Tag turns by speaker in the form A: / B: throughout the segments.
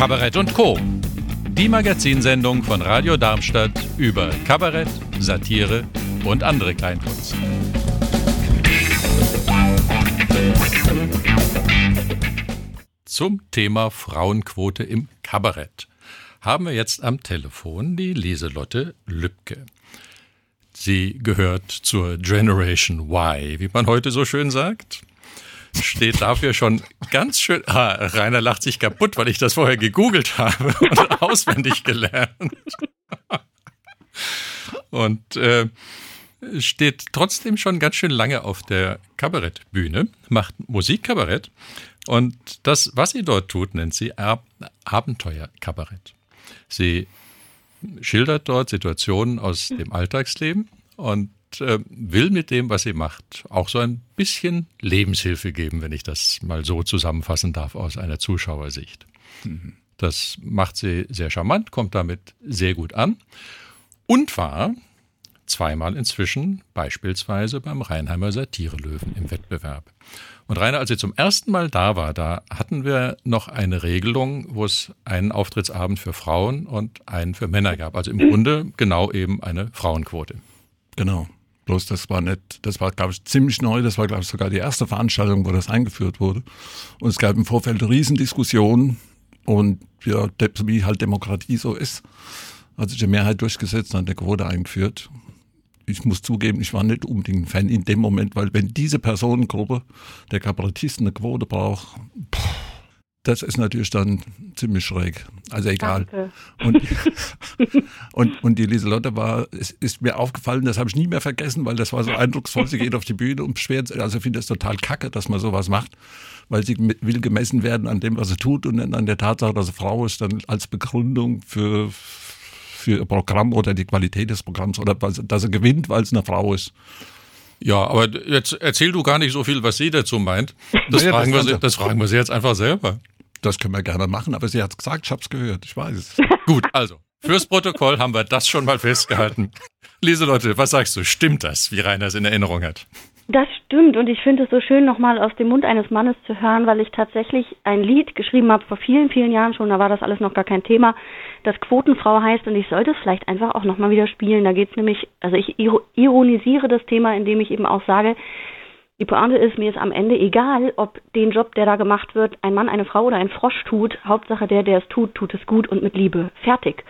A: Kabarett und Co. Die Magazinsendung von Radio Darmstadt über Kabarett, Satire und andere Kleinkunst. Zum Thema Frauenquote im Kabarett haben wir jetzt am Telefon die Lieselotte Lübke. Sie gehört zur Generation Y, wie man heute so schön sagt steht dafür schon ganz schön. Ah, Rainer lacht sich kaputt, weil ich das vorher gegoogelt habe und auswendig gelernt. Und äh, steht trotzdem schon ganz schön lange auf der Kabarettbühne, macht Musikkabarett. Und das, was sie dort tut, nennt sie Ab Abenteuerkabarett. Sie schildert dort Situationen aus dem Alltagsleben und will mit dem, was sie macht, auch so ein bisschen Lebenshilfe geben, wenn ich das mal so zusammenfassen darf aus einer Zuschauersicht. Mhm. Das macht sie sehr charmant, kommt damit sehr gut an und war zweimal inzwischen beispielsweise beim Rheinheimer Satirelöwen im Wettbewerb. Und Rainer, als sie zum ersten Mal da war, da hatten wir noch eine Regelung, wo es einen Auftrittsabend für Frauen und einen für Männer gab. Also im Grunde genau eben eine Frauenquote.
B: Genau. Bloß das war nicht, das war, glaube ich, ziemlich neu. Das war, glaube ich, sogar die erste Veranstaltung, wo das eingeführt wurde. Und es gab im Vorfeld Riesendiskussionen und ja, wie halt Demokratie so ist, hat sich die Mehrheit durchgesetzt und hat eine Quote eingeführt. Ich muss zugeben, ich war nicht unbedingt ein Fan in dem Moment, weil wenn diese Personengruppe der Kabarettisten eine Quote braucht, pff, das ist natürlich dann ziemlich schräg. Also egal. Und, und, und die Lieselotte war, es ist mir aufgefallen, das habe ich nie mehr vergessen, weil das war so eindrucksvoll. Sie geht auf die Bühne und beschwert sich. Also ich finde es total kacke, dass man sowas macht, weil sie will gemessen werden an dem, was sie tut und dann an der Tatsache, dass sie Frau ist, dann als Begründung für, für ihr Programm oder die Qualität des Programms oder dass sie gewinnt, weil es eine Frau ist.
A: Ja, aber jetzt erzähl du gar nicht so viel, was sie dazu meint. Das, naja, fragen, das, wir, das fragen wir sie jetzt einfach selber.
B: Das können wir gerne machen, aber sie hat es gesagt, ich habe es gehört, ich weiß es.
A: Gut, also, fürs Protokoll haben wir das schon mal festgehalten. Leute, was sagst du? Stimmt das, wie Rainer es in Erinnerung hat?
C: Das stimmt und ich finde es so schön, nochmal aus dem Mund eines Mannes zu hören, weil ich tatsächlich ein Lied geschrieben habe vor vielen, vielen Jahren schon, da war das alles noch gar kein Thema, das Quotenfrau heißt und ich sollte es vielleicht einfach auch nochmal wieder spielen. Da geht es nämlich, also ich ironisiere das Thema, indem ich eben auch sage, die Pointe ist, mir ist am Ende egal, ob den Job, der da gemacht wird, ein Mann, eine Frau oder ein Frosch tut. Hauptsache der, der es tut, tut es gut und mit Liebe. Fertig.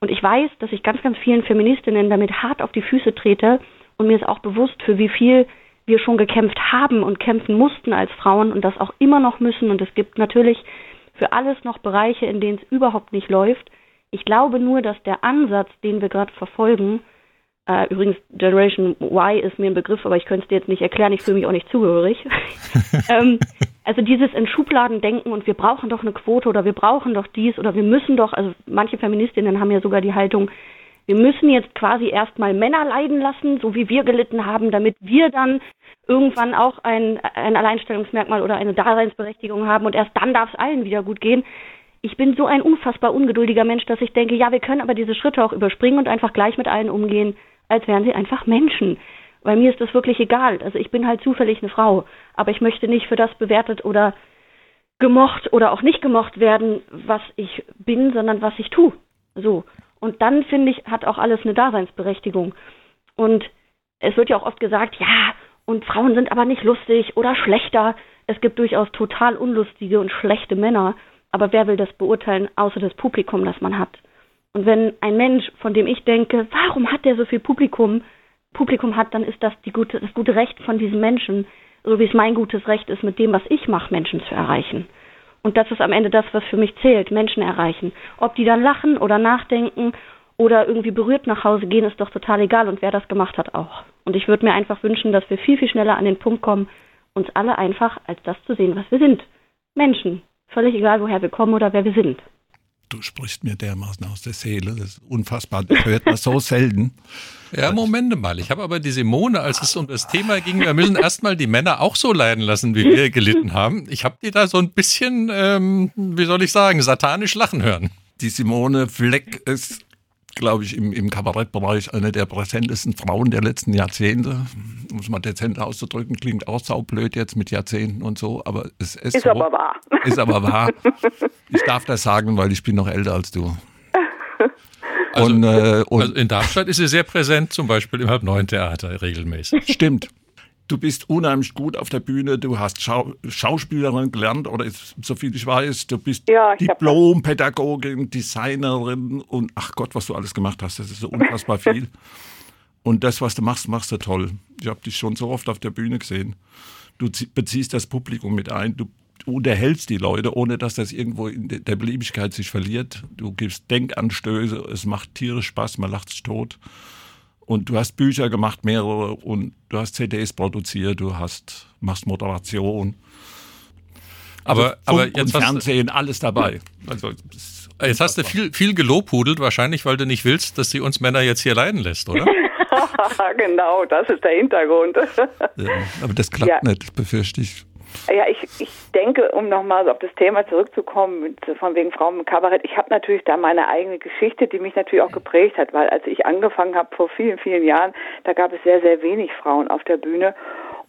C: Und ich weiß, dass ich ganz, ganz vielen Feministinnen damit hart auf die Füße trete und mir ist auch bewusst, für wie viel wir schon gekämpft haben und kämpfen mussten als Frauen und das auch immer noch müssen. Und es gibt natürlich für alles noch Bereiche, in denen es überhaupt nicht läuft. Ich glaube nur, dass der Ansatz, den wir gerade verfolgen, äh, übrigens, Generation Y ist mir ein Begriff, aber ich könnte es dir jetzt nicht erklären, ich fühle mich auch nicht zugehörig. ähm, also dieses in Schubladen denken und wir brauchen doch eine Quote oder wir brauchen doch dies oder wir müssen doch, also manche Feministinnen haben ja sogar die Haltung, wir müssen jetzt quasi erstmal Männer leiden lassen, so wie wir gelitten haben, damit wir dann irgendwann auch ein, ein Alleinstellungsmerkmal oder eine Daseinsberechtigung haben und erst dann darf es allen wieder gut gehen. Ich bin so ein unfassbar ungeduldiger Mensch, dass ich denke, ja, wir können aber diese Schritte auch überspringen und einfach gleich mit allen umgehen, als wären sie einfach Menschen. Weil mir ist das wirklich egal. Also ich bin halt zufällig eine Frau, aber ich möchte nicht für das bewertet oder gemocht oder auch nicht gemocht werden, was ich bin, sondern was ich tue. So. Und dann finde ich, hat auch alles eine Daseinsberechtigung. Und es wird ja auch oft gesagt, ja, und Frauen sind aber nicht lustig oder schlechter. Es gibt durchaus total unlustige und schlechte Männer. Aber wer will das beurteilen, außer das Publikum, das man hat? Und wenn ein Mensch, von dem ich denke, warum hat der so viel Publikum, Publikum hat, dann ist das gute, das gute Recht von diesem Menschen, so wie es mein gutes Recht ist, mit dem, was ich mache, Menschen zu erreichen. Und das ist am Ende das, was für mich zählt, Menschen erreichen. Ob die dann lachen oder nachdenken oder irgendwie berührt nach Hause gehen, ist doch total egal und wer das gemacht hat auch. Und ich würde mir einfach wünschen, dass wir viel, viel schneller an den Punkt kommen, uns alle einfach als das zu sehen, was wir sind. Menschen. Völlig egal, woher wir kommen oder wer wir sind
B: du sprichst mir dermaßen aus der Seele. Das ist unfassbar. Das hört man so selten.
A: Ja, Moment mal. Ich habe aber die Simone, als es um das Thema ging, wir müssen erstmal die Männer auch so leiden lassen, wie wir gelitten haben. Ich habe die da so ein bisschen, ähm, wie soll ich sagen, satanisch lachen hören.
B: Die Simone Fleck ist, glaube ich, im, im Kabarettbereich eine der präsentesten Frauen der letzten Jahrzehnte. um es mal dezent auszudrücken, klingt auch saublöd jetzt mit Jahrzehnten und so, aber es ist,
D: ist
B: so,
D: aber wahr.
B: Ist aber wahr. Ich darf das sagen, weil ich bin noch älter als du.
A: Also, und, äh, und also in Darmstadt ist sie sehr präsent, zum Beispiel im Halb-Neun-Theater regelmäßig.
B: Stimmt. Du bist unheimlich gut auf der Bühne, du hast Schau Schauspielerin gelernt oder so viel ich weiß, du bist ja, Diplompädagogin, Designerin und ach Gott, was du alles gemacht hast, das ist so unfassbar viel. Und das, was du machst, machst du toll. Ich habe dich schon so oft auf der Bühne gesehen. Du beziehst das Publikum mit ein, du unterhältst die Leute, ohne dass das irgendwo in der Beliebigkeit sich verliert. Du gibst Denkanstöße, es macht tierisch Spaß, man lacht sich tot. Und du hast Bücher gemacht, mehrere, und du hast CDs produziert, du hast, machst Moderation.
A: Aber, also aber
B: jetzt und Fernsehen, alles dabei. Also,
A: jetzt hast du viel, viel gelobhudelt, wahrscheinlich, weil du nicht willst, dass sie uns Männer jetzt hier leiden lässt, oder?
D: genau, das ist der Hintergrund.
B: ja, aber das klappt ja. nicht, befürchte ich.
D: Ja, ich, ich denke, um nochmal auf das Thema zurückzukommen, von wegen Frauen im Kabarett, ich habe natürlich da meine eigene Geschichte, die mich natürlich auch geprägt hat, weil als ich angefangen habe vor vielen, vielen Jahren, da gab es sehr, sehr wenig Frauen auf der Bühne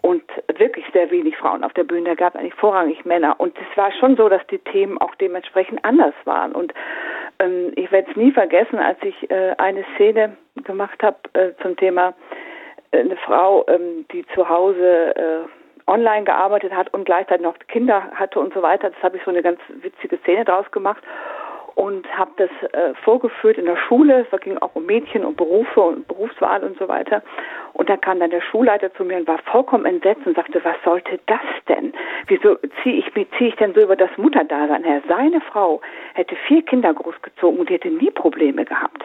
D: und wirklich sehr wenig Frauen auf der Bühne. Da gab es eigentlich vorrangig Männer. Und es war schon so, dass die Themen auch dementsprechend anders waren. Und ähm, ich werde es nie vergessen, als ich äh, eine Szene gemacht habe äh, zum Thema äh, eine Frau, ähm, die zu Hause äh, online gearbeitet hat und gleichzeitig noch Kinder hatte und so weiter. Das habe ich so eine ganz witzige Szene draus gemacht und habe das äh, vorgeführt in der Schule. Es ging auch um Mädchen und Berufe und Berufswahl und so weiter. Und da kam dann der Schulleiter zu mir und war vollkommen entsetzt und sagte, was sollte das denn? Wieso ziehe ich, zieh ich denn so über das Mutterdasein her? Seine Frau hätte vier Kinder großgezogen und die hätte nie Probleme gehabt.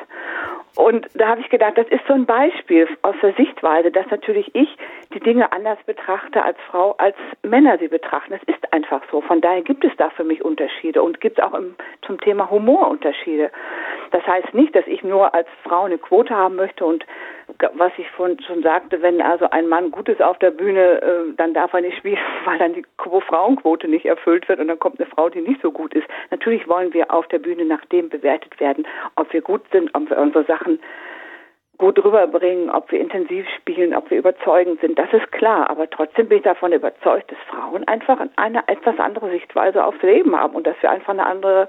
D: Und da habe ich gedacht, das ist so ein Beispiel aus der Sichtweise, dass natürlich ich die Dinge anders betrachte als Frau, als Männer sie betrachten. Das ist einfach so. Von daher gibt es da für mich Unterschiede und gibt es auch im, zum Thema Humor Unterschiede. Das heißt nicht, dass ich nur als Frau eine Quote haben möchte und was ich von, schon sagte, wenn also ein Mann gut ist auf der Bühne, äh, dann darf er nicht spielen, weil dann die Frauenquote nicht erfüllt wird und dann kommt eine Frau, die nicht so gut ist. Natürlich wollen wir auf der Bühne nach dem bewertet werden, ob wir gut sind, ob wir unsere Sachen gut rüberbringen, ob wir intensiv spielen, ob wir überzeugend sind, das ist klar. Aber trotzdem bin ich davon überzeugt, dass Frauen einfach eine etwas andere Sichtweise aufs Leben haben und dass wir einfach eine andere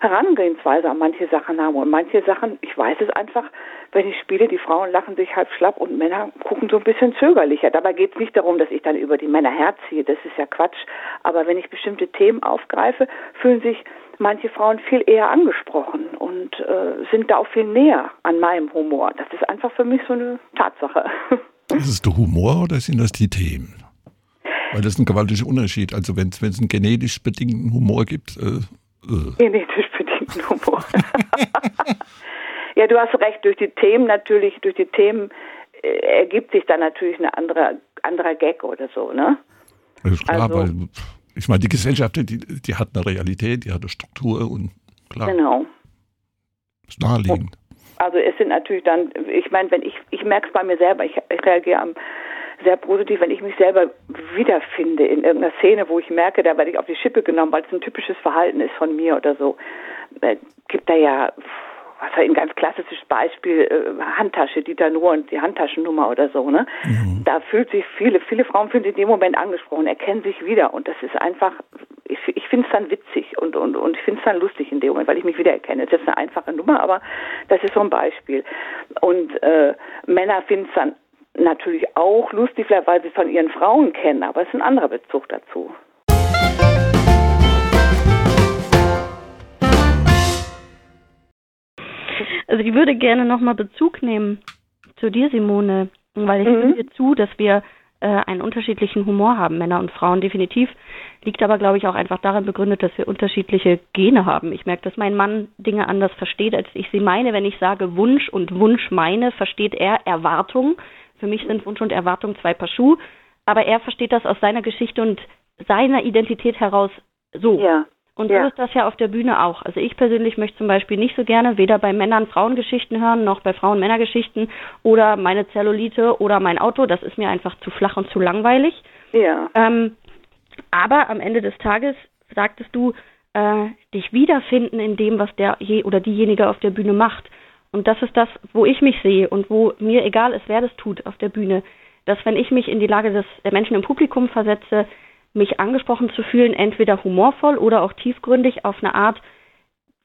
D: Herangehensweise an manche Sachen haben. Und manche Sachen, ich weiß es einfach, wenn ich spiele, die Frauen lachen sich halb schlapp und Männer gucken so ein bisschen zögerlicher. Dabei geht es nicht darum, dass ich dann über die Männer herziehe, das ist ja Quatsch. Aber wenn ich bestimmte Themen aufgreife, fühlen sich manche Frauen viel eher angesprochen und äh, sind da auch viel näher an meinem Humor. Das ist einfach für mich so eine Tatsache.
B: Ist es der Humor oder sind das die Themen? Weil das ist ein gewaltiger Unterschied. Also wenn es einen genetisch bedingten Humor gibt. Äh,
D: äh. Genetisch bedingten Humor. ja, du hast recht. Durch die Themen natürlich, durch die Themen äh, ergibt sich dann natürlich ein anderer, anderer Gag oder so, ne?
B: Das ist klar, also, weil ich meine, die Gesellschaft, die, die hat eine Realität, die hat eine Struktur und klar.
D: Genau.
B: Ist naheliegend.
D: Also es sind natürlich dann, ich meine, wenn ich, ich merke es bei mir selber, ich, ich reagiere am sehr positiv, wenn ich mich selber wiederfinde in irgendeiner Szene, wo ich merke, da werde ich auf die Schippe genommen, weil es ein typisches Verhalten ist von mir oder so. Äh, gibt da ja was war ein ganz klassisches Beispiel, äh, Handtasche, Dieter Nuhr und die Handtaschennummer oder so, ne? Mhm. Da fühlt sich viele, viele Frauen fühlen sich in dem Moment angesprochen, erkennen sich wieder und das ist einfach, ich, ich finde es dann witzig und, und, und ich finde es dann lustig in dem Moment, weil ich mich wiedererkenne. Das ist jetzt eine einfache Nummer, aber das ist so ein Beispiel. Und äh, Männer finden es dann natürlich auch lustig, vielleicht weil sie es von ihren Frauen kennen, aber es ist ein anderer Bezug dazu.
C: Also ich würde gerne nochmal Bezug nehmen zu dir, Simone, weil ich mhm. stimme zu, dass wir äh, einen unterschiedlichen Humor haben, Männer und Frauen definitiv. Liegt aber, glaube ich, auch einfach darin begründet, dass wir unterschiedliche Gene haben. Ich merke, dass mein Mann Dinge anders versteht, als ich sie meine. Wenn ich sage Wunsch und Wunsch meine, versteht er Erwartung. Für mich sind Wunsch und Erwartung zwei Paar Schuhe. Aber er versteht das aus seiner Geschichte und seiner Identität heraus so.
D: Ja.
C: Und ja. so ist das ja auf der Bühne auch. Also ich persönlich möchte zum Beispiel nicht so gerne weder bei Männern Frauengeschichten hören, noch bei Frauen Männergeschichten oder meine Zellulite oder mein Auto. Das ist mir einfach zu flach und zu langweilig.
D: Ja.
C: Ähm, aber am Ende des Tages sagtest du, äh, dich wiederfinden in dem, was der je oder diejenige auf der Bühne macht. Und das ist das, wo ich mich sehe und wo mir egal ist, wer das tut auf der Bühne. dass wenn ich mich in die Lage des, der Menschen im Publikum versetze, mich angesprochen zu fühlen, entweder humorvoll oder auch tiefgründig auf eine Art,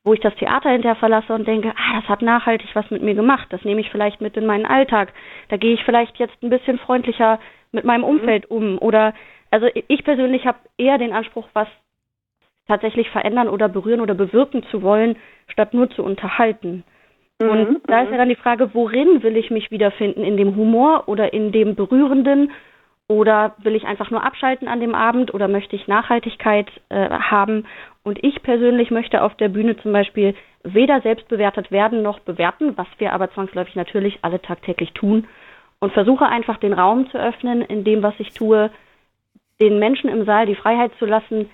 C: wo ich das Theater hinterher verlasse und denke, ah, das hat nachhaltig was mit mir gemacht, das nehme ich vielleicht mit in meinen Alltag, da gehe ich vielleicht jetzt ein bisschen freundlicher mit meinem mhm. Umfeld um oder also ich persönlich habe eher den Anspruch, was tatsächlich verändern oder berühren oder bewirken zu wollen, statt nur zu unterhalten. Mhm, und da ist ja mhm. dann die Frage, worin will ich mich wiederfinden? In dem Humor oder in dem Berührenden? Oder will ich einfach nur abschalten an dem Abend oder möchte ich Nachhaltigkeit äh, haben? Und ich persönlich möchte auf der Bühne zum Beispiel weder selbst bewertet werden noch bewerten, was wir aber zwangsläufig natürlich alle tagtäglich tun. Und versuche einfach den Raum zu öffnen, in dem, was ich tue, den Menschen im Saal die Freiheit zu lassen,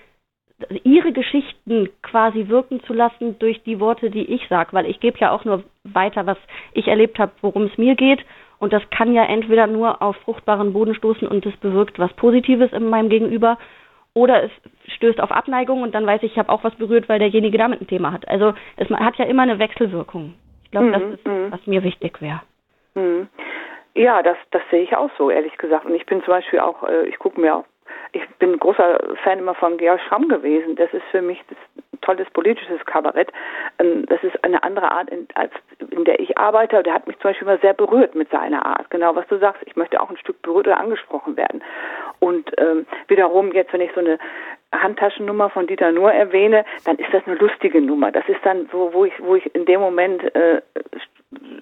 C: ihre Geschichten quasi wirken zu lassen durch die Worte, die ich sage, weil ich gebe ja auch nur weiter, was ich erlebt habe, worum es mir geht. Und das kann ja entweder nur auf fruchtbaren Boden stoßen und es bewirkt was Positives in meinem Gegenüber, oder es stößt auf Abneigung und dann weiß ich, ich habe auch was berührt, weil derjenige damit ein Thema hat. Also es hat ja immer eine Wechselwirkung. Ich glaube, mhm, das ist, mhm. was mir wichtig wäre.
D: Mhm. Ja, das, das sehe ich auch so, ehrlich gesagt. Und ich bin zum Beispiel auch, äh, ich gucke mir auch ich bin großer Fan immer von Georg Schramm gewesen. Das ist für mich das tolles politisches Kabarett. Ähm, das ist eine andere Art, in, als in der ich arbeite. Der hat mich zum Beispiel immer sehr berührt mit seiner Art. Genau, was du sagst. Ich möchte auch ein Stück berührt oder angesprochen werden. Und ähm, wiederum jetzt, wenn ich so eine Handtaschennummer von Dieter Nuhr erwähne, dann ist das eine lustige Nummer. Das ist dann so, wo ich, wo ich in dem Moment äh,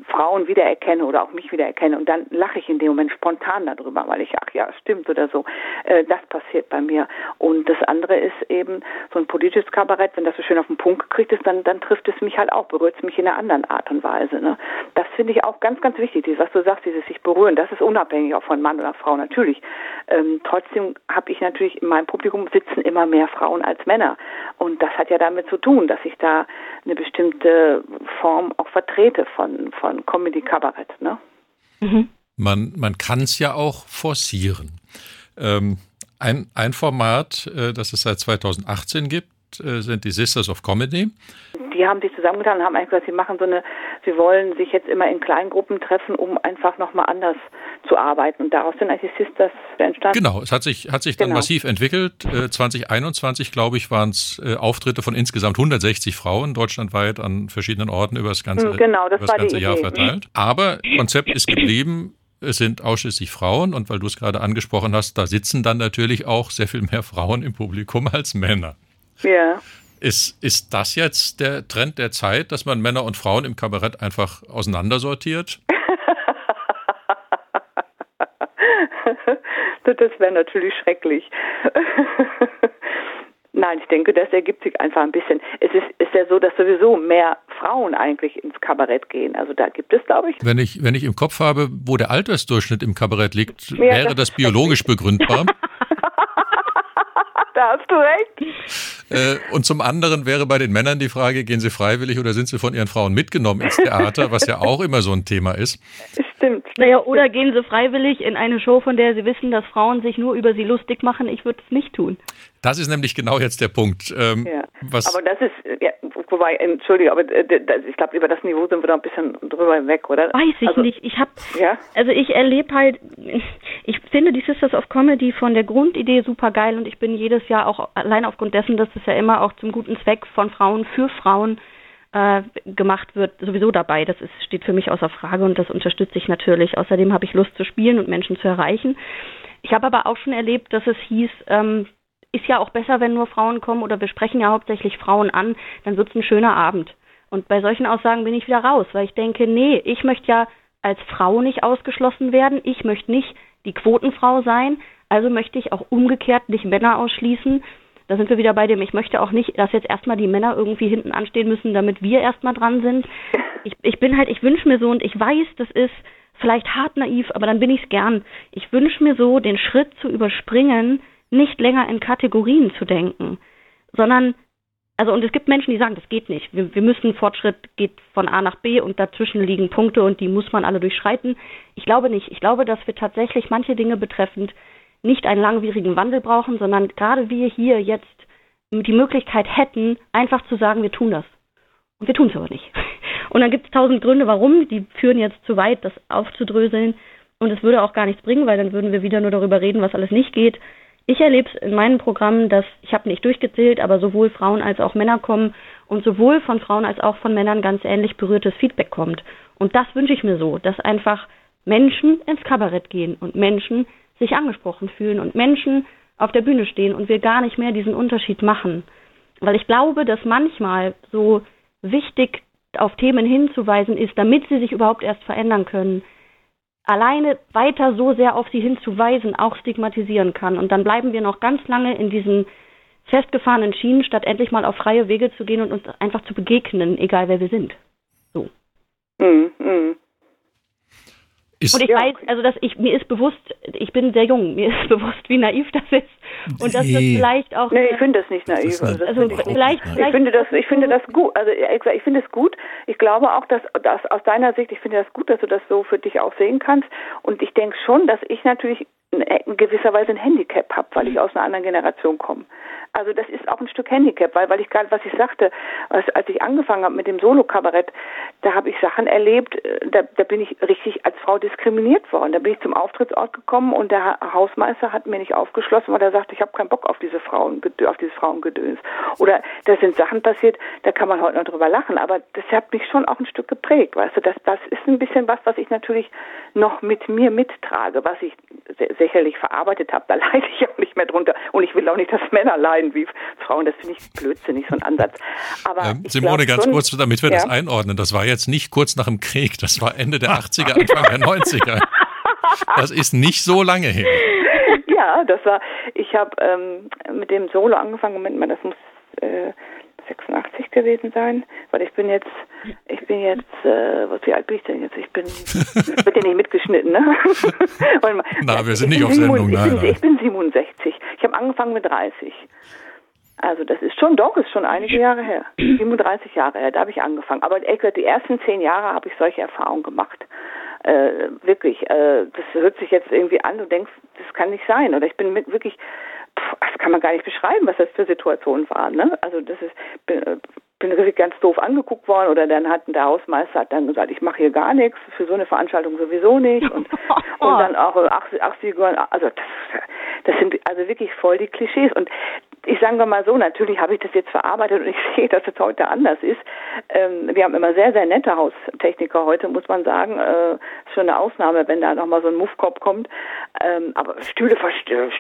D: Frauen wiedererkenne oder auch mich wiedererkenne und dann lache ich in dem Moment spontan darüber, weil ich, ach ja, stimmt oder so. Äh, das passiert bei mir. Und das andere ist eben so ein politisches Kabarett, wenn das so schön auf den Punkt gekriegt ist, dann, dann trifft es mich halt auch, berührt es mich in einer anderen Art und Weise. Ne? Das finde ich auch ganz, ganz wichtig, dieses, was du sagst, dieses sich berühren, das ist unabhängig auch von Mann oder Frau natürlich. Ähm, trotzdem habe ich natürlich in meinem Publikum sitzen immer mehr Frauen als Männer. Und das hat ja damit zu tun, dass ich da eine bestimmte Form auch vertrete von, von Comedy-Kabarett. Ne?
A: Mhm. Man, man kann es ja auch forcieren. Ähm, ein, ein Format, äh, das es seit 2018 gibt, äh, sind die Sisters of Comedy.
D: Die haben sich zusammengetan und haben eigentlich gesagt, sie machen so eine, sie wollen sich jetzt immer in Kleingruppen treffen, um einfach nochmal anders zu arbeiten. Und daraus sind eigentlich Sisters entstanden.
A: Genau, es hat sich, hat sich dann genau. massiv entwickelt. Äh, 2021, glaube ich, waren es äh, Auftritte von insgesamt 160 Frauen deutschlandweit an verschiedenen Orten über das ganze, hm, genau, das über das ganze Jahr verteilt. Aber Konzept ist geblieben, es sind ausschließlich Frauen und weil du es gerade angesprochen hast, da sitzen dann natürlich auch sehr viel mehr Frauen im Publikum als Männer.
D: Ja.
A: Ist, ist das jetzt der Trend der Zeit, dass man Männer und Frauen im Kabarett einfach auseinandersortiert?
D: das wäre natürlich schrecklich. Nein, ich denke, das ergibt sich einfach ein bisschen. Es ist, ist ja so, dass sowieso mehr Frauen eigentlich ins Kabarett gehen. Also da gibt es, glaube ich.
A: Wenn ich, wenn ich im Kopf habe, wo der Altersdurchschnitt im Kabarett liegt, wäre das, das biologisch begründbar.
D: da hast du recht.
A: Äh, und zum anderen wäre bei den Männern die Frage, gehen sie freiwillig oder sind sie von ihren Frauen mitgenommen ins Theater, was ja auch immer so ein Thema ist.
C: Stimmt. Naja, oder gehen sie freiwillig in eine Show, von der sie wissen, dass Frauen sich nur über sie lustig machen. Ich würde es nicht tun.
A: Das ist nämlich genau jetzt der Punkt.
D: Ähm, ja. aber das ist, ja, wobei, entschuldige, aber äh, ich glaube, über das Niveau sind wir da ein bisschen drüber hinweg, oder?
C: Weiß ich also, nicht. Ich habe, ja? also ich erlebe halt, ich finde die Sisters of Comedy von der Grundidee super geil und ich bin jedes Jahr auch allein aufgrund dessen, dass es ja immer auch zum guten Zweck von Frauen für Frauen äh, gemacht wird, sowieso dabei. Das ist, steht für mich außer Frage und das unterstütze ich natürlich. Außerdem habe ich Lust zu spielen und Menschen zu erreichen. Ich habe aber auch schon erlebt, dass es hieß, ähm, ist ja auch besser, wenn nur Frauen kommen oder wir sprechen ja hauptsächlich Frauen an, dann wird es ein schöner Abend. Und bei solchen Aussagen bin ich wieder raus, weil ich denke, nee, ich möchte ja als Frau nicht ausgeschlossen werden, ich möchte nicht die Quotenfrau sein, also möchte ich auch umgekehrt nicht Männer ausschließen. Da sind wir wieder bei dem, ich möchte auch nicht, dass jetzt erstmal die Männer irgendwie hinten anstehen müssen, damit wir erstmal dran sind. Ich, ich bin halt, ich wünsche mir so und ich weiß, das ist vielleicht hart naiv, aber dann bin ich es gern. Ich wünsche mir so, den Schritt zu überspringen, nicht länger in Kategorien zu denken, sondern also und es gibt Menschen, die sagen, das geht nicht. Wir, wir müssen Fortschritt geht von A nach B und dazwischen liegen Punkte und die muss man alle durchschreiten. Ich glaube nicht. Ich glaube, dass wir tatsächlich manche Dinge betreffend nicht einen langwierigen Wandel brauchen, sondern gerade wir hier jetzt die Möglichkeit hätten, einfach zu sagen, wir tun das. Und wir tun es aber nicht. Und dann gibt es tausend Gründe, warum. Die führen jetzt zu weit, das aufzudröseln. und es würde auch gar nichts bringen, weil dann würden wir wieder nur darüber reden, was alles nicht geht. Ich erlebe es in meinen Programmen, dass, ich habe nicht durchgezählt, aber sowohl Frauen als auch Männer kommen und sowohl von Frauen als auch von Männern ganz ähnlich berührtes Feedback kommt. Und das wünsche ich mir so, dass einfach Menschen ins Kabarett gehen und Menschen sich angesprochen fühlen und Menschen auf der Bühne stehen und wir gar nicht mehr diesen Unterschied machen. Weil ich glaube, dass manchmal so wichtig auf Themen hinzuweisen ist, damit sie sich überhaupt erst verändern können, alleine weiter so sehr auf sie hinzuweisen auch stigmatisieren kann. Und dann bleiben wir noch ganz lange in diesen festgefahrenen Schienen, statt endlich mal auf freie Wege zu gehen und uns einfach zu begegnen, egal wer wir sind. So. Mm, mm. Ist und ich ja. weiß, also dass ich mir ist bewusst, ich bin sehr jung, mir ist bewusst, wie naiv das ist und dass das vielleicht auch.
D: Nee, ich finde das nicht naiv. Das also, also vielleicht, ich, ich finde das, ich finde das gut. Also ich finde es gut. Ich glaube auch, dass, dass aus deiner Sicht, ich finde das gut, dass du das so für dich auch sehen kannst. Und ich denke schon, dass ich natürlich in gewisser Weise ein Handicap habe, weil ich aus einer anderen Generation komme. Also das ist auch ein Stück Handicap, weil, weil ich gerade, was ich sagte, als, als ich angefangen habe mit dem Solo-Kabarett, da habe ich Sachen erlebt, äh, da, da bin ich richtig als Frau diskriminiert worden. Da bin ich zum Auftrittsort gekommen und der Hausmeister hat mir nicht aufgeschlossen, weil er sagte, ich habe keinen Bock auf diese Frauen, auf dieses Frauengedöns. Oder da sind Sachen passiert, da kann man heute noch drüber lachen, aber das hat mich schon auch ein Stück geprägt, weißt du, das, das ist ein bisschen was, was ich natürlich noch mit mir mittrage, was ich sicherlich verarbeitet habe, da leide ich auch nicht mehr drunter und ich will auch nicht, dass Männer leiden wie Frauen. Das finde ich blödsinnig, so ein Ansatz. Aber
A: ähm, Simone, ganz schon, kurz, damit wir ja? das einordnen. Das war jetzt nicht kurz nach dem Krieg, das war Ende der 80er, Anfang der 90er. Das ist nicht so lange her.
D: Ja, das war, ich habe ähm, mit dem Solo angefangen, Moment mal, das muss äh, 86 gewesen sein, weil ich bin jetzt, ich bin jetzt, äh, was, wie alt bin ich denn jetzt? Ich bin, wird ja nicht mitgeschnitten, ne?
A: Na, wir sind nicht auf Sendung,
D: nein, ich bin, ich bin 67. Ich habe angefangen mit 30. Also das ist schon, doch, ist schon einige Jahre her. 37 Jahre her, da habe ich angefangen. Aber die ersten zehn Jahre habe ich solche Erfahrungen gemacht. Äh, wirklich, äh, das hört sich jetzt irgendwie an, du denkst, das kann nicht sein. Oder ich bin mit, wirklich das kann man gar nicht beschreiben, was das für Situationen waren. Ne? Also das ist, bin, bin wirklich ganz doof angeguckt worden oder dann hat der Hausmeister hat dann gesagt, ich mache hier gar nichts, für so eine Veranstaltung sowieso nicht und, und dann auch 80er, also das, das sind also wirklich voll die Klischees und ich sage mal so, natürlich habe ich das jetzt verarbeitet und ich sehe, dass es heute anders ist. Ähm, wir haben immer sehr, sehr nette Haustechniker heute, muss man sagen. Äh, ist schon eine Ausnahme, wenn da nochmal so ein Muffkopf kommt. Ähm, aber Stühle verstößt,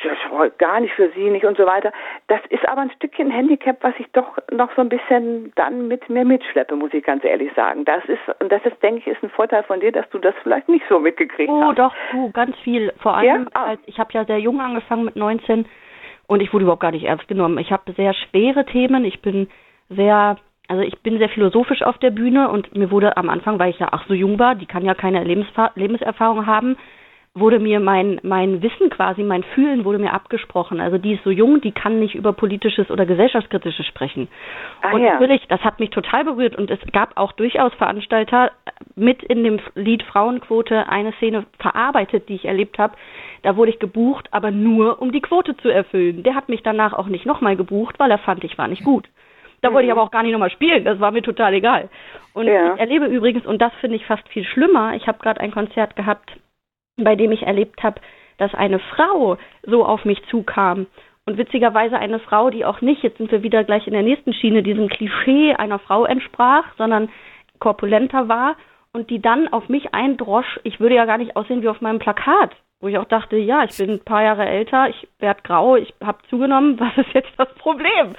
D: gar nicht für sie nicht und so weiter. Das ist aber ein Stückchen Handicap, was ich doch noch so ein bisschen dann mit mir mitschleppe, muss ich ganz ehrlich sagen. Das ist, und das ist, denke ich, ist ein Vorteil von dir, dass du das vielleicht nicht so mitgekriegt
C: oh,
D: hast.
C: Oh, doch, du, ganz viel. Vor allem, ja? ah. als, ich habe ja sehr jung angefangen mit 19 und ich wurde überhaupt gar nicht ernst genommen. Ich habe sehr schwere Themen. Ich bin sehr, also ich bin sehr philosophisch auf der Bühne und mir wurde am Anfang, weil ich ja ach so jung war, die kann ja keine Lebensfa Lebenserfahrung haben, wurde mir mein, mein Wissen quasi, mein Fühlen wurde mir abgesprochen. Also die ist so jung, die kann nicht über politisches oder gesellschaftskritisches sprechen. Ah, und ja. natürlich, das hat mich total berührt und es gab auch durchaus Veranstalter mit in dem Lied Frauenquote eine Szene verarbeitet, die ich erlebt habe. Da wurde ich gebucht, aber nur um die Quote zu erfüllen. Der hat mich danach auch nicht nochmal gebucht, weil er fand, ich war nicht gut. Da wollte ich mhm. aber auch gar nicht nochmal spielen, das war mir total egal. Und ja. ich erlebe übrigens, und das finde ich fast viel schlimmer, ich habe gerade ein Konzert gehabt bei dem ich erlebt habe, dass eine Frau so auf mich zukam. Und witzigerweise eine Frau, die auch nicht, jetzt sind wir wieder gleich in der nächsten Schiene, diesem Klischee einer Frau entsprach, sondern korpulenter war und die dann auf mich eindrosch, ich würde ja gar nicht aussehen wie auf meinem Plakat, wo ich auch dachte, ja, ich bin ein paar Jahre älter, ich werde grau, ich habe zugenommen, was ist jetzt das Problem?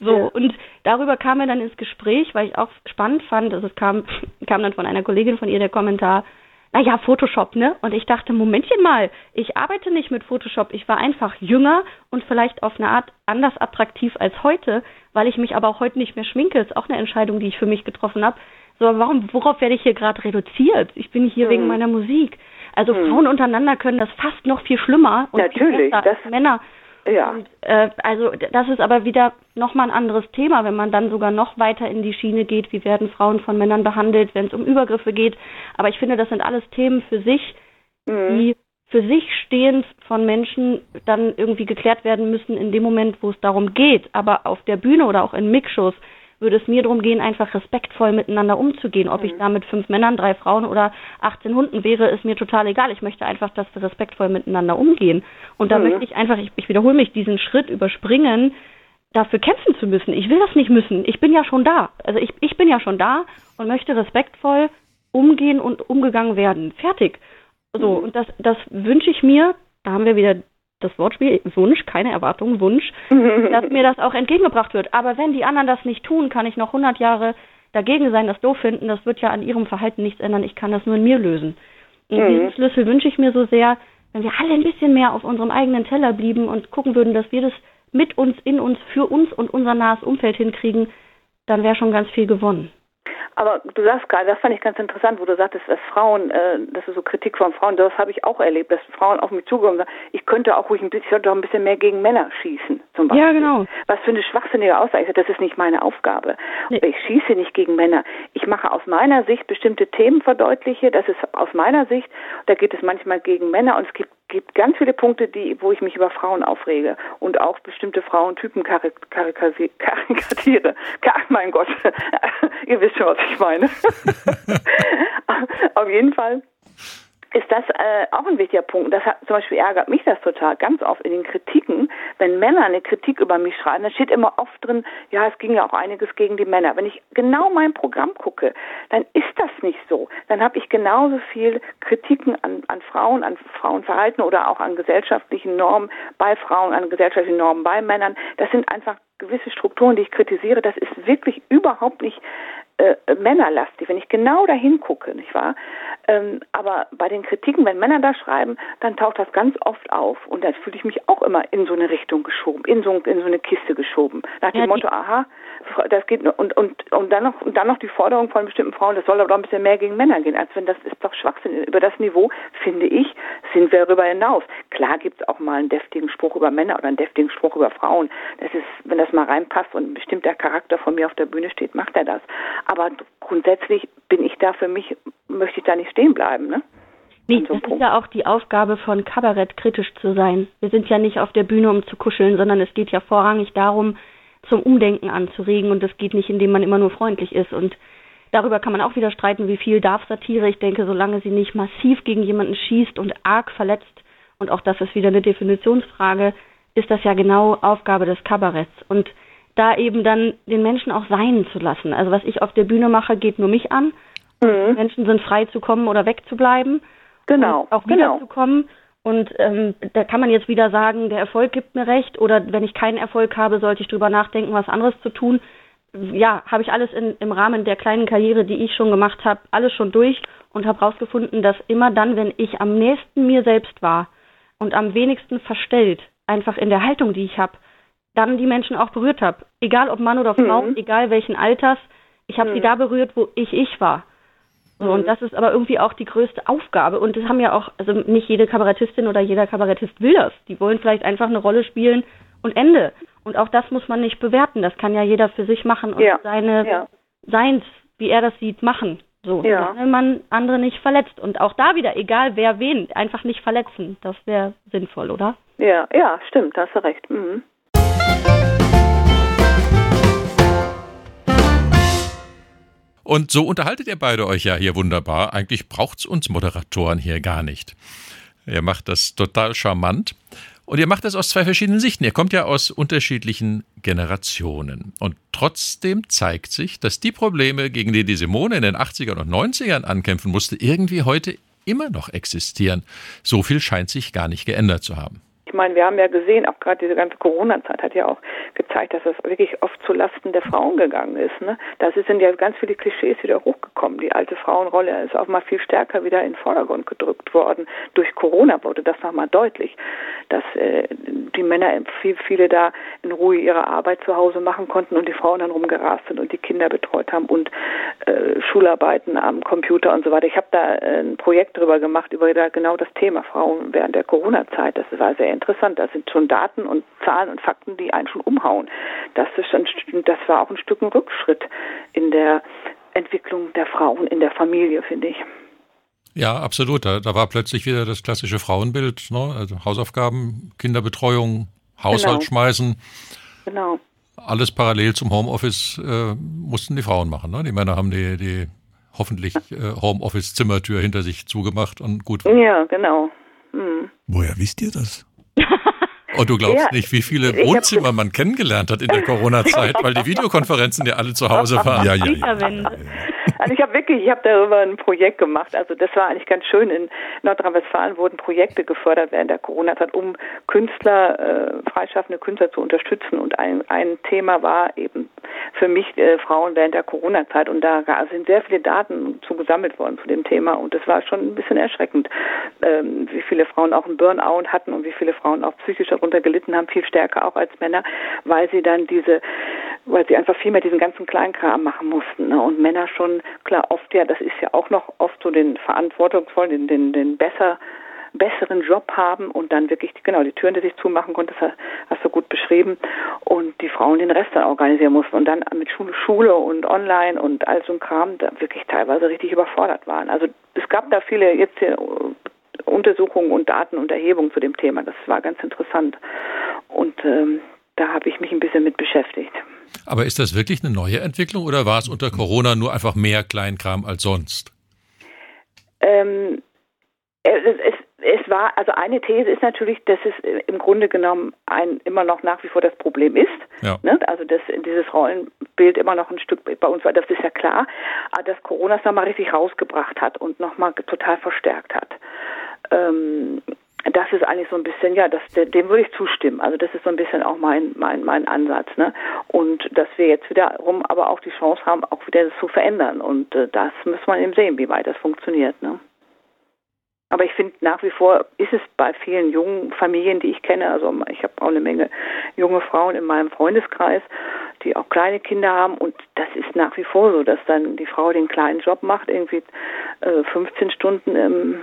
C: So, und darüber kam er dann ins Gespräch, weil ich auch spannend fand, also es kam, kam dann von einer Kollegin von ihr der Kommentar, naja, Photoshop, ne? Und ich dachte, Momentchen mal, ich arbeite nicht mit Photoshop. Ich war einfach jünger und vielleicht auf eine Art anders attraktiv als heute, weil ich mich aber auch heute nicht mehr schminke. Ist auch eine Entscheidung, die ich für mich getroffen habe. So, warum, worauf werde ich hier gerade reduziert? Ich bin hier hm. wegen meiner Musik. Also hm. Frauen untereinander können das fast noch viel schlimmer
D: und Natürlich,
C: das, Männer. Ja. Und, äh, also das ist aber wieder nochmal ein anderes Thema, wenn man dann sogar noch weiter in die Schiene geht, wie werden Frauen von Männern behandelt, wenn es um Übergriffe geht. Aber ich finde, das sind alles Themen für sich, mhm. die für sich stehend von Menschen dann irgendwie geklärt werden müssen in dem Moment, wo es darum geht. Aber auf der Bühne oder auch in Mixshows würde es mir darum gehen, einfach respektvoll miteinander umzugehen. Ob mhm. ich da mit fünf Männern, drei Frauen oder 18 Hunden wäre, ist mir total egal. Ich möchte einfach, dass wir respektvoll miteinander umgehen. Und da mhm. möchte ich einfach, ich, ich wiederhole mich, diesen Schritt überspringen, dafür kämpfen zu müssen. Ich will das nicht müssen. Ich bin ja schon da. Also ich, ich bin ja schon da und möchte respektvoll umgehen und umgegangen werden. Fertig. So, mhm. und das, das wünsche ich mir, da haben wir wieder das Wortspiel Wunsch, keine Erwartung, Wunsch, dass mir das auch entgegengebracht wird. Aber wenn die anderen das nicht tun, kann ich noch 100 Jahre dagegen sein, das doof finden. Das wird ja an ihrem Verhalten nichts ändern. Ich kann das nur in mir lösen. Und mhm. diesen Schlüssel wünsche ich mir so sehr, wenn wir alle ein bisschen mehr auf unserem eigenen Teller blieben und gucken würden, dass wir das mit uns, in uns, für uns und unser nahes Umfeld hinkriegen, dann wäre schon ganz viel gewonnen.
D: Aber du sagst gerade, das fand ich ganz interessant, wo du sagtest, dass Frauen, äh, das ist so Kritik von Frauen, das habe ich auch erlebt, dass Frauen auf mich und sagen, ich könnte auch ruhig ein bisschen, ich sollte auch ein bisschen mehr gegen Männer schießen, zum Beispiel.
C: Ja, genau.
D: Was für eine schwachsinnige Aussage, das ist nicht meine Aufgabe. Nee. Ich schieße nicht gegen Männer. Ich mache aus meiner Sicht bestimmte Themen verdeutliche, das ist aus meiner Sicht, da geht es manchmal gegen Männer und es gibt gibt ganz viele Punkte, die, wo ich mich über Frauen aufrege und auch bestimmte Frauentypen karik karikatiere. mein Gott, ihr wisst schon, was ich meine. Auf jeden Fall ist das äh, auch ein wichtiger Punkt. Das hat, zum Beispiel ärgert mich das total ganz oft in den Kritiken. Wenn Männer eine Kritik über mich schreiben, dann steht immer oft drin, ja, es ging ja auch einiges gegen die Männer. Wenn ich genau mein Programm gucke, dann ist das nicht so. Dann habe ich genauso viel Kritiken an, an Frauen, an Frauenverhalten oder auch an gesellschaftlichen Normen bei Frauen, an gesellschaftlichen Normen bei Männern. Das sind einfach gewisse Strukturen, die ich kritisiere. Das ist wirklich überhaupt nicht äh, männerlastig, wenn ich genau dahin gucke, nicht wahr? Ähm, aber bei den Kritiken, wenn Männer da schreiben, dann taucht das ganz oft auf und dann fühle ich mich auch immer in so eine Richtung geschoben, in so, in so eine Kiste geschoben. Nach dem ja, Motto, aha, das geht und und und dann noch und dann noch die Forderung von bestimmten Frauen, das soll aber doch ein bisschen mehr gegen Männer gehen, als wenn das ist doch Schwachsinn. Über das Niveau finde ich sind wir darüber hinaus. Klar gibt es auch mal einen deftigen Spruch über Männer oder einen deftigen Spruch über Frauen. Das ist, wenn das mal reinpasst und ein bestimmter Charakter von mir auf der Bühne steht, macht er das. Aber grundsätzlich bin ich da für mich, möchte ich da nicht stehen bleiben, ne?
C: Nee, so das ist ja auch die Aufgabe von Kabarett, kritisch zu sein. Wir sind ja nicht auf der Bühne, um zu kuscheln, sondern es geht ja vorrangig darum, zum Umdenken anzuregen und das geht nicht, indem man immer nur freundlich ist. Und darüber kann man auch wieder streiten, wie viel darf Satire. Ich denke, solange sie nicht massiv gegen jemanden schießt und arg verletzt, und auch das ist wieder eine Definitionsfrage, ist das ja genau Aufgabe des Kabaretts. Und da eben dann den Menschen auch sein zu lassen. Also was ich auf der Bühne mache, geht nur mich an. Mhm. Menschen sind frei zu kommen oder wegzubleiben.
D: Genau.
C: Und auch
D: genau.
C: wiederzukommen. Und ähm, da kann man jetzt wieder sagen, der Erfolg gibt mir recht oder wenn ich keinen Erfolg habe, sollte ich drüber nachdenken, was anderes zu tun. Ja, habe ich alles in, im Rahmen der kleinen Karriere, die ich schon gemacht habe, alles schon durch und habe herausgefunden, dass immer dann, wenn ich am nächsten mir selbst war und am wenigsten verstellt, einfach in der Haltung, die ich habe, dann die Menschen auch berührt habe. Egal ob Mann oder Frau, mhm. egal welchen Alters, ich habe mhm. sie da berührt, wo ich ich war. So, mhm. Und das ist aber irgendwie auch die größte Aufgabe. Und das haben ja auch, also nicht jede Kabarettistin oder jeder Kabarettist will das. Die wollen vielleicht einfach eine Rolle spielen und Ende. Und auch das muss man nicht bewerten. Das kann ja jeder für sich machen und ja. seine ja. Seins, wie er das sieht, machen. So, ja. wenn man andere nicht verletzt. Und auch da wieder, egal wer wen, einfach nicht verletzen. Das wäre sinnvoll, oder?
D: Ja, ja, stimmt, da hast du recht. Mhm.
A: Und so unterhaltet ihr beide euch ja hier wunderbar. Eigentlich braucht es uns Moderatoren hier gar nicht. Ihr macht das total charmant. Und ihr macht das aus zwei verschiedenen Sichten. Ihr kommt ja aus unterschiedlichen Generationen. Und trotzdem zeigt sich, dass die Probleme, gegen die die Simone in den 80ern und 90ern ankämpfen musste, irgendwie heute immer noch existieren. So viel scheint sich gar nicht geändert zu haben.
D: Ich meine, wir haben ja gesehen, auch gerade diese ganze Corona-Zeit hat ja auch gezeigt, dass es wirklich oft zu Lasten der Frauen gegangen ist. Ne? Da sind ja ganz viele Klischees wieder hochgekommen. Die alte Frauenrolle ist auch mal viel stärker wieder in den Vordergrund gedrückt worden. Durch Corona wurde das nochmal deutlich, dass äh, die Männer, viel, viele da in Ruhe ihre Arbeit zu Hause machen konnten und die Frauen dann rumgerast sind und die Kinder betreut haben und äh, Schularbeiten am Computer und so weiter. Ich habe da äh, ein Projekt drüber gemacht, über da genau das Thema Frauen während der Corona-Zeit. Das war sehr interessant. Da sind schon Daten und Zahlen und Fakten, die einen schon umhauen. Das, ist ein, das war auch ein Stück ein Rückschritt in der Entwicklung der Frauen in der Familie, finde ich.
A: Ja, absolut. Da, da, war plötzlich wieder das klassische Frauenbild, ne? also Hausaufgaben, Kinderbetreuung, Haushalt genau. schmeißen.
D: Genau.
A: alles parallel zum Homeoffice äh, mussten die Frauen machen. Ne? Die Männer haben die, die hoffentlich äh, Homeoffice-Zimmertür hinter sich zugemacht und gut.
D: Ja, genau. Hm.
B: Woher wisst ihr das?
A: Und oh, du glaubst ja, nicht, wie viele Wohnzimmer man kennengelernt hat in der Corona-Zeit, weil die Videokonferenzen ja alle zu Hause waren.
B: Ja, ja, ja.
D: Also ich habe wirklich, ich habe darüber ein Projekt gemacht. Also das war eigentlich ganz schön. In Nordrhein-Westfalen wurden Projekte gefördert während der Corona-Zeit, um Künstler, äh, freischaffende Künstler zu unterstützen. Und ein, ein Thema war eben für mich äh, Frauen während der Corona-Zeit. Und da sind sehr viele Daten zu gesammelt worden zu dem Thema. Und das war schon ein bisschen erschreckend, ähm, wie viele Frauen auch einen Burnout hatten und wie viele Frauen auch psychisch darunter gelitten haben, viel stärker auch als Männer, weil sie dann diese, weil sie einfach viel mehr diesen ganzen Kleinkram machen mussten. Ne? Und Männer schon, klar, oft ja, das ist ja auch noch oft so den verantwortungsvollen, den, den, den besser besseren Job haben und dann wirklich genau die Türen, die sich zumachen konnte, das hast du gut beschrieben und die Frauen den Rest dann organisieren mussten und dann mit Schule, Schule und Online und all so ein Kram da wirklich teilweise richtig überfordert waren. Also es gab da viele jetzt hier Untersuchungen und Daten und Erhebungen zu dem Thema. Das war ganz interessant und ähm, da habe ich mich ein bisschen mit beschäftigt.
A: Aber ist das wirklich eine neue Entwicklung oder war es unter Corona nur einfach mehr Kleinkram als sonst?
D: Ähm, es, es, es war, also eine These ist natürlich, dass es im Grunde genommen ein, immer noch nach wie vor das Problem ist. Ja. Ne? Also dass dieses Rollenbild immer noch ein Stück bei uns war, das ist ja klar, aber dass Corona es nochmal richtig rausgebracht hat und nochmal total verstärkt hat. Ähm, das ist eigentlich so ein bisschen, ja, das, dem würde ich zustimmen. Also das ist so ein bisschen auch mein, mein, mein Ansatz. Ne? Und dass wir jetzt wiederum aber auch die Chance haben, auch wieder das zu verändern. Und äh, das muss man eben sehen, wie weit das funktioniert. Ne? Aber ich finde nach wie vor ist es bei vielen jungen Familien, die ich kenne, also ich habe auch eine Menge junge Frauen in meinem Freundeskreis, die auch kleine Kinder haben und das ist nach wie vor so, dass dann die Frau den kleinen Job macht, irgendwie äh, 15 Stunden im,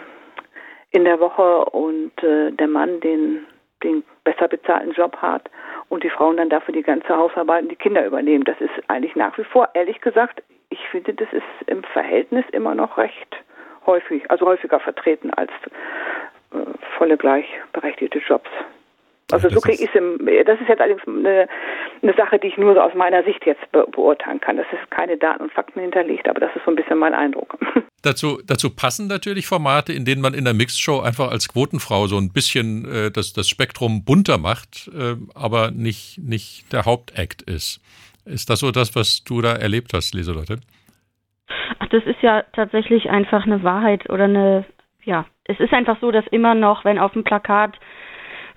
D: in der Woche und äh, der Mann den den besser bezahlten Job hat und die Frauen dann dafür die ganze Hausarbeit und die Kinder übernehmen. Das ist eigentlich nach wie vor, ehrlich gesagt, ich finde, das ist im Verhältnis immer noch recht häufig, also häufiger vertreten als äh, volle gleichberechtigte Jobs. Also so kriege ich es das ist jetzt allerdings eine, eine Sache, die ich nur so aus meiner Sicht jetzt be beurteilen kann. Das ist keine Daten und Fakten hinterlegt, aber das ist so ein bisschen mein Eindruck.
A: Dazu, dazu passen natürlich Formate, in denen man in der Mixshow einfach als Quotenfrau so ein bisschen äh, das, das Spektrum bunter macht, äh, aber nicht, nicht der Hauptakt ist. Ist das so das, was du da erlebt hast, Leselotte?
C: Ach, das ist ja tatsächlich einfach eine Wahrheit oder eine, ja, es ist einfach so, dass immer noch, wenn auf dem Plakat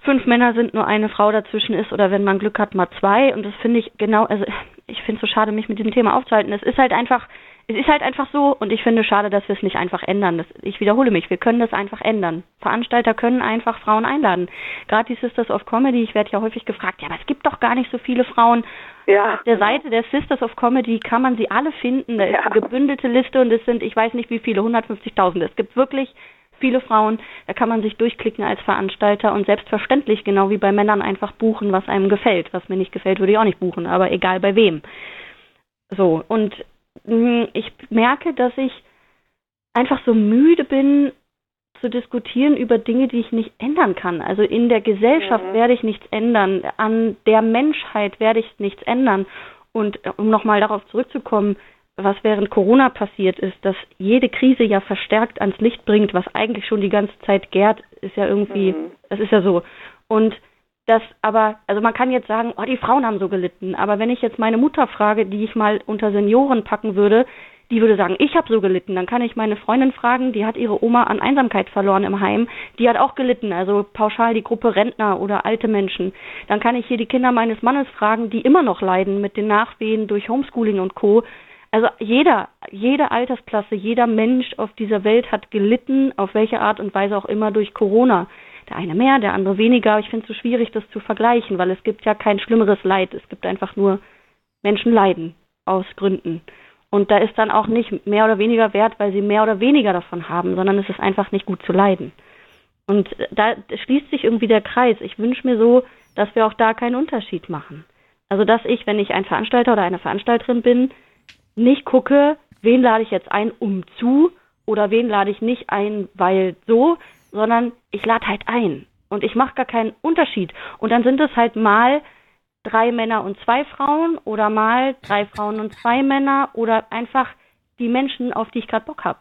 C: fünf Männer sind, nur eine Frau dazwischen ist oder wenn man Glück hat, mal zwei. Und das finde ich genau, also ich finde es so schade, mich mit dem Thema aufzuhalten. Es ist halt einfach, es ist halt einfach so und ich finde schade, dass wir es nicht einfach ändern. Das, ich wiederhole mich, wir können das einfach ändern. Veranstalter können einfach Frauen einladen. Gerade die Sisters of Comedy, ich werde ja häufig gefragt, ja, aber es gibt doch gar nicht so viele Frauen. Ja. Auf der Seite der Sisters of Comedy kann man sie alle finden. Da ist eine gebündelte Liste und es sind, ich weiß nicht wie viele, 150.000. Es gibt wirklich viele Frauen. Da kann man sich durchklicken als Veranstalter und selbstverständlich, genau wie bei Männern, einfach buchen, was einem gefällt. Was mir nicht gefällt, würde ich auch nicht buchen, aber egal bei wem. So, und hm, ich merke, dass ich einfach so müde bin zu diskutieren über Dinge, die ich nicht ändern kann. Also in der Gesellschaft mhm. werde ich nichts ändern, an der Menschheit werde ich nichts ändern. Und äh, um nochmal darauf zurückzukommen, was während Corona passiert ist, dass jede Krise ja verstärkt ans Licht bringt, was eigentlich schon die ganze Zeit gärt, ist ja irgendwie, mhm. das ist ja so. Und das aber, also man kann jetzt sagen, oh, die Frauen haben so gelitten, aber wenn ich jetzt meine Mutter frage, die ich mal unter Senioren packen würde, die würde sagen, ich habe so gelitten. Dann kann ich meine Freundin fragen, die hat ihre Oma an Einsamkeit verloren im Heim, die hat auch gelitten, also pauschal die Gruppe Rentner oder alte Menschen. Dann kann ich hier die Kinder meines Mannes fragen, die immer noch leiden mit den Nachwehen durch Homeschooling und Co. Also jeder, jede Altersklasse, jeder Mensch auf dieser Welt hat gelitten, auf welche Art und Weise auch immer durch Corona. Der eine mehr, der andere weniger. Ich finde es so schwierig, das zu vergleichen, weil es gibt ja kein schlimmeres Leid. Es gibt einfach nur Menschen leiden aus Gründen. Und da ist dann auch nicht mehr oder weniger wert, weil sie mehr oder weniger davon haben, sondern es ist einfach nicht gut zu leiden. Und da schließt sich irgendwie der Kreis. Ich wünsche mir so, dass wir auch da keinen Unterschied machen. Also dass ich, wenn ich ein Veranstalter oder eine Veranstalterin bin, nicht gucke, wen lade ich jetzt ein, um zu oder wen lade ich nicht ein, weil so, sondern ich lade halt ein und ich mache gar keinen Unterschied. Und dann sind es halt mal drei Männer und zwei Frauen oder mal drei Frauen und zwei Männer oder einfach die Menschen, auf die ich gerade Bock habe.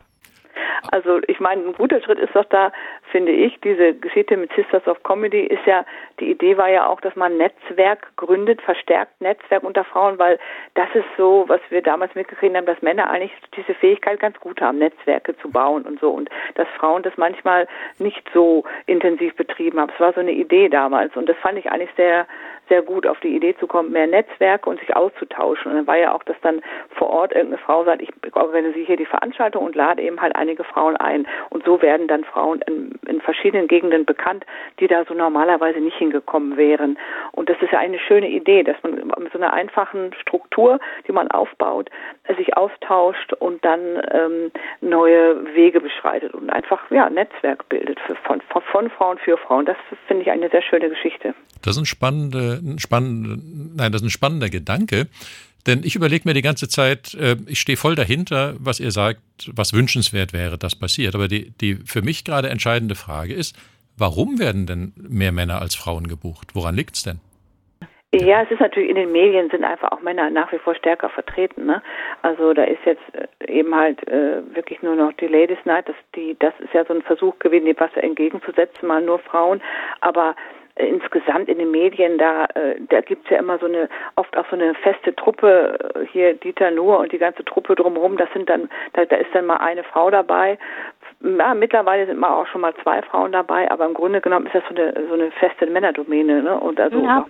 D: Also ich meine, ein guter Schritt ist doch da, finde ich, diese Geschichte mit Sisters of Comedy ist ja, die Idee war ja auch, dass man Netzwerk gründet, verstärkt Netzwerk unter Frauen, weil das ist so, was wir damals mitgekriegt haben, dass Männer eigentlich diese Fähigkeit ganz gut haben, Netzwerke zu bauen und so und dass Frauen das manchmal nicht so intensiv betrieben haben. Es war so eine Idee damals und das fand ich eigentlich sehr, sehr gut, auf die Idee zu kommen, mehr Netzwerke und sich auszutauschen. Und dann war ja auch, dass dann vor Ort irgendeine Frau sagt, ich organisiere hier die Veranstaltung und lade eben halt einige Frauen ein. Und so werden dann Frauen in, verschiedenen Gegenden bekannt, die da so normalerweise nicht hingekommen wären. Und das ist ja eine schöne Idee, dass man mit so einer einfachen Struktur, die man aufbaut, sich austauscht und dann ähm, neue Wege beschreitet und einfach ja Netzwerk bildet für, von, von, Frauen für Frauen. Das finde ich eine sehr schöne Geschichte.
A: Das ist ein spannender, ein spannender, nein, das ist ein spannender Gedanke. Denn ich überlege mir die ganze Zeit, äh, ich stehe voll dahinter, was ihr sagt, was wünschenswert wäre, dass passiert. Aber die, die für mich gerade entscheidende Frage ist, warum werden denn mehr Männer als Frauen gebucht? Woran liegt es denn?
D: Ja, es ist natürlich in den Medien sind einfach auch Männer nach wie vor stärker vertreten. Ne? Also da ist jetzt äh, eben halt äh, wirklich nur noch die Ladies Night. Das, die, das ist ja so ein Versuch gewesen, dem Wasser entgegenzusetzen, mal nur Frauen. Aber insgesamt in den Medien, da, äh, da gibt's ja immer so eine, oft auch so eine feste Truppe, äh, hier Dieter Nuhr und die ganze Truppe drumherum, das sind dann, da, da ist dann mal eine Frau dabei. Ja, mittlerweile sind mal auch schon mal zwei Frauen dabei, aber im Grunde genommen ist das so eine, so eine feste Männerdomäne, ne? Und also
C: ja,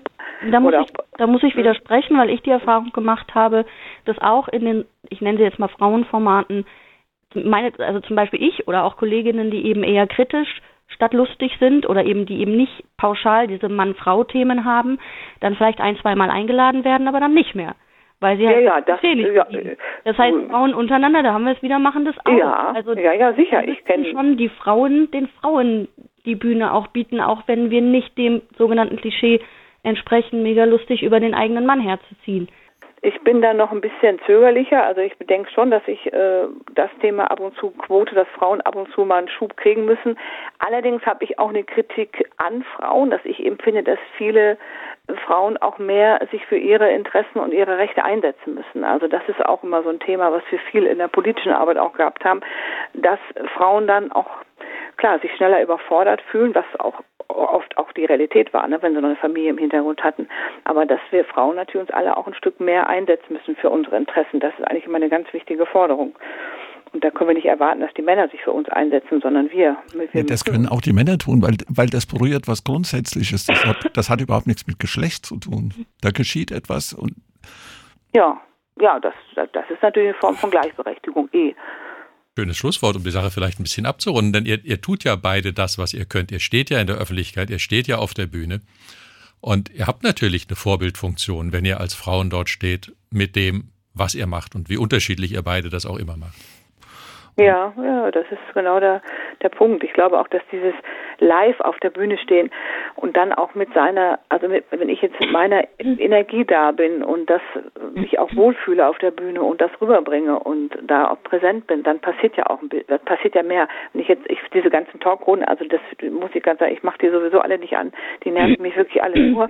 C: da muss, ich, da muss ich widersprechen, weil ich die Erfahrung gemacht habe, dass auch in den, ich nenne sie jetzt mal Frauenformaten, meine, also zum Beispiel ich oder auch Kolleginnen, die eben eher kritisch statt lustig sind oder eben die eben nicht pauschal diese Mann-Frau-Themen haben, dann vielleicht ein, zweimal eingeladen werden, aber dann nicht mehr. Weil sie halt
D: ja, das, ja,
C: das heißt, Frauen untereinander, da haben wir es wieder, machen das auch.
D: Ja, also, ja, ja, sicher. Ich kenne
C: schon die Frauen, den Frauen die Bühne auch bieten, auch wenn wir nicht dem sogenannten Klischee entsprechen, mega lustig über den eigenen Mann herzuziehen.
D: Ich bin da noch ein bisschen zögerlicher. Also ich bedenke schon, dass ich äh, das Thema ab und zu Quote, dass Frauen ab und zu mal einen Schub kriegen müssen. Allerdings habe ich auch eine Kritik an Frauen, dass ich eben finde, dass viele Frauen auch mehr sich für ihre Interessen und ihre Rechte einsetzen müssen. Also das ist auch immer so ein Thema, was wir viel in der politischen Arbeit auch gehabt haben, dass Frauen dann auch klar sich schneller überfordert fühlen, was auch oft auch die Realität war, ne, wenn sie noch eine Familie im Hintergrund hatten. Aber dass wir Frauen natürlich uns alle auch ein Stück mehr einsetzen müssen für unsere Interessen, das ist eigentlich immer eine ganz wichtige Forderung. Und da können wir nicht erwarten, dass die Männer sich für uns einsetzen, sondern wir. wir
B: ja, das können auch die Männer tun, weil, weil das berührt was Grundsätzliches. Das hat, das hat überhaupt nichts mit Geschlecht zu tun. Da geschieht etwas und.
D: Ja, ja, das, das ist natürlich eine Form von Gleichberechtigung eh.
A: Schönes Schlusswort, um die Sache vielleicht ein bisschen abzurunden, denn ihr, ihr tut ja beide das, was ihr könnt. Ihr steht ja in der Öffentlichkeit, ihr steht ja auf der Bühne. Und ihr habt natürlich eine Vorbildfunktion, wenn ihr als Frauen dort steht, mit dem, was ihr macht und wie unterschiedlich ihr beide das auch immer macht.
D: Ja, ja, das ist genau der, der Punkt. Ich glaube auch, dass dieses live auf der Bühne stehen und dann auch mit seiner, also mit, wenn ich jetzt mit meiner Energie da bin und das mich auch wohlfühle auf der Bühne und das rüberbringe und da auch präsent bin, dann passiert ja auch ein das passiert ja mehr. Wenn ich jetzt, ich diese ganzen Talkrunden, also das muss ich ganz sagen, ich mache die sowieso alle nicht an, die nerven mich wirklich alle nur.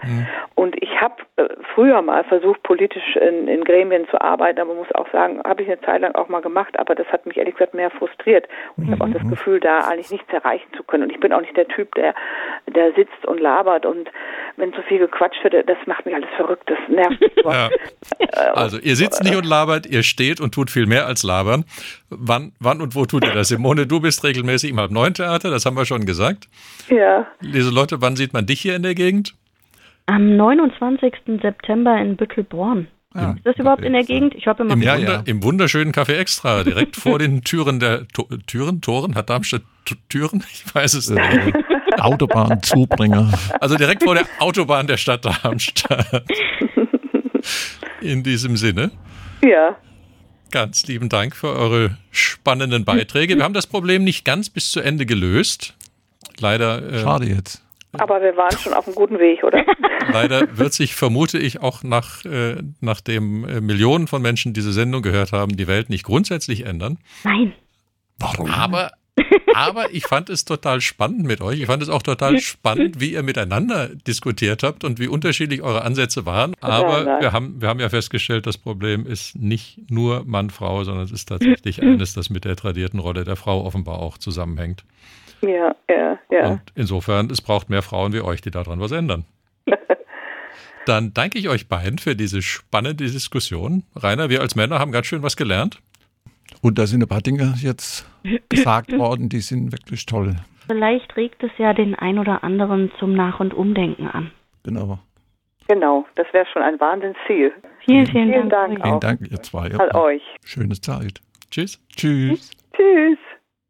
D: Und ich habe äh, früher mal versucht, politisch in, in Gremien zu arbeiten, aber muss auch sagen, habe ich eine Zeit lang auch mal gemacht, aber das hat mich ehrlich gesagt mehr frustriert. Und ich habe auch das mhm. Gefühl, da eigentlich nichts erreichen zu können. Und ich bin auch nicht der Typ, der, der sitzt und labert und wenn so viel gequatscht wird, das macht mich alles verrückt, das nervt mich. Ja.
A: Also ihr sitzt nicht und labert, ihr steht und tut viel mehr als labern. Wann, wann und wo tut ihr das? Simone, du bist regelmäßig im Halb-Neun-Theater, das haben wir schon gesagt.
D: Ja.
A: Liese Leute, wann sieht man dich hier in der Gegend?
C: Am 29. September in Büttelborn. Ja, ist das überhaupt in der Gegend? Ich hoffe
A: immer. Im, ja, ja. Im wunderschönen Café Extra, direkt vor den Türen der to Türen, Toren, hat Darmstadt Türen? Ich weiß es nicht. Äh,
B: Autobahnzubringer.
A: Also direkt vor der Autobahn der Stadt Darmstadt. In diesem Sinne.
D: Ja.
A: Ganz lieben Dank für eure spannenden Beiträge. Wir haben das Problem nicht ganz bis zu Ende gelöst. Leider.
B: Äh, Schade jetzt.
D: Aber wir waren schon auf einem guten Weg, oder?
A: Leider wird sich, vermute ich, auch nach, äh, nachdem äh, Millionen von Menschen diese Sendung gehört haben, die Welt nicht grundsätzlich ändern.
C: Nein.
A: Warum? Aber Aber ich fand es total spannend mit euch. Ich fand es auch total spannend, wie ihr miteinander diskutiert habt und wie unterschiedlich eure Ansätze waren. Aber wir haben, wir haben ja festgestellt, das Problem ist nicht nur Mann-Frau, sondern es ist tatsächlich eines, das mit der tradierten Rolle der Frau offenbar auch zusammenhängt.
D: Ja, ja, ja.
A: Und insofern, es braucht mehr Frauen wie euch, die daran was ändern. Dann danke ich euch beiden für diese spannende Diskussion. Rainer, wir als Männer haben ganz schön was gelernt.
B: Und da sind ein paar Dinge jetzt gesagt worden, die sind wirklich toll.
C: Vielleicht regt es ja den ein oder anderen zum Nach- und Umdenken an.
B: Genau.
D: Genau, das wäre schon ein Wahnsinnsziel.
C: Vielen, vielen,
D: Vielen
C: Dank.
D: Dank
B: Vielen
D: auch
B: Dank, ihr zwei.
D: an euch.
B: Schöne Zeit.
A: Tschüss.
B: Tschüss.
D: Tschüss.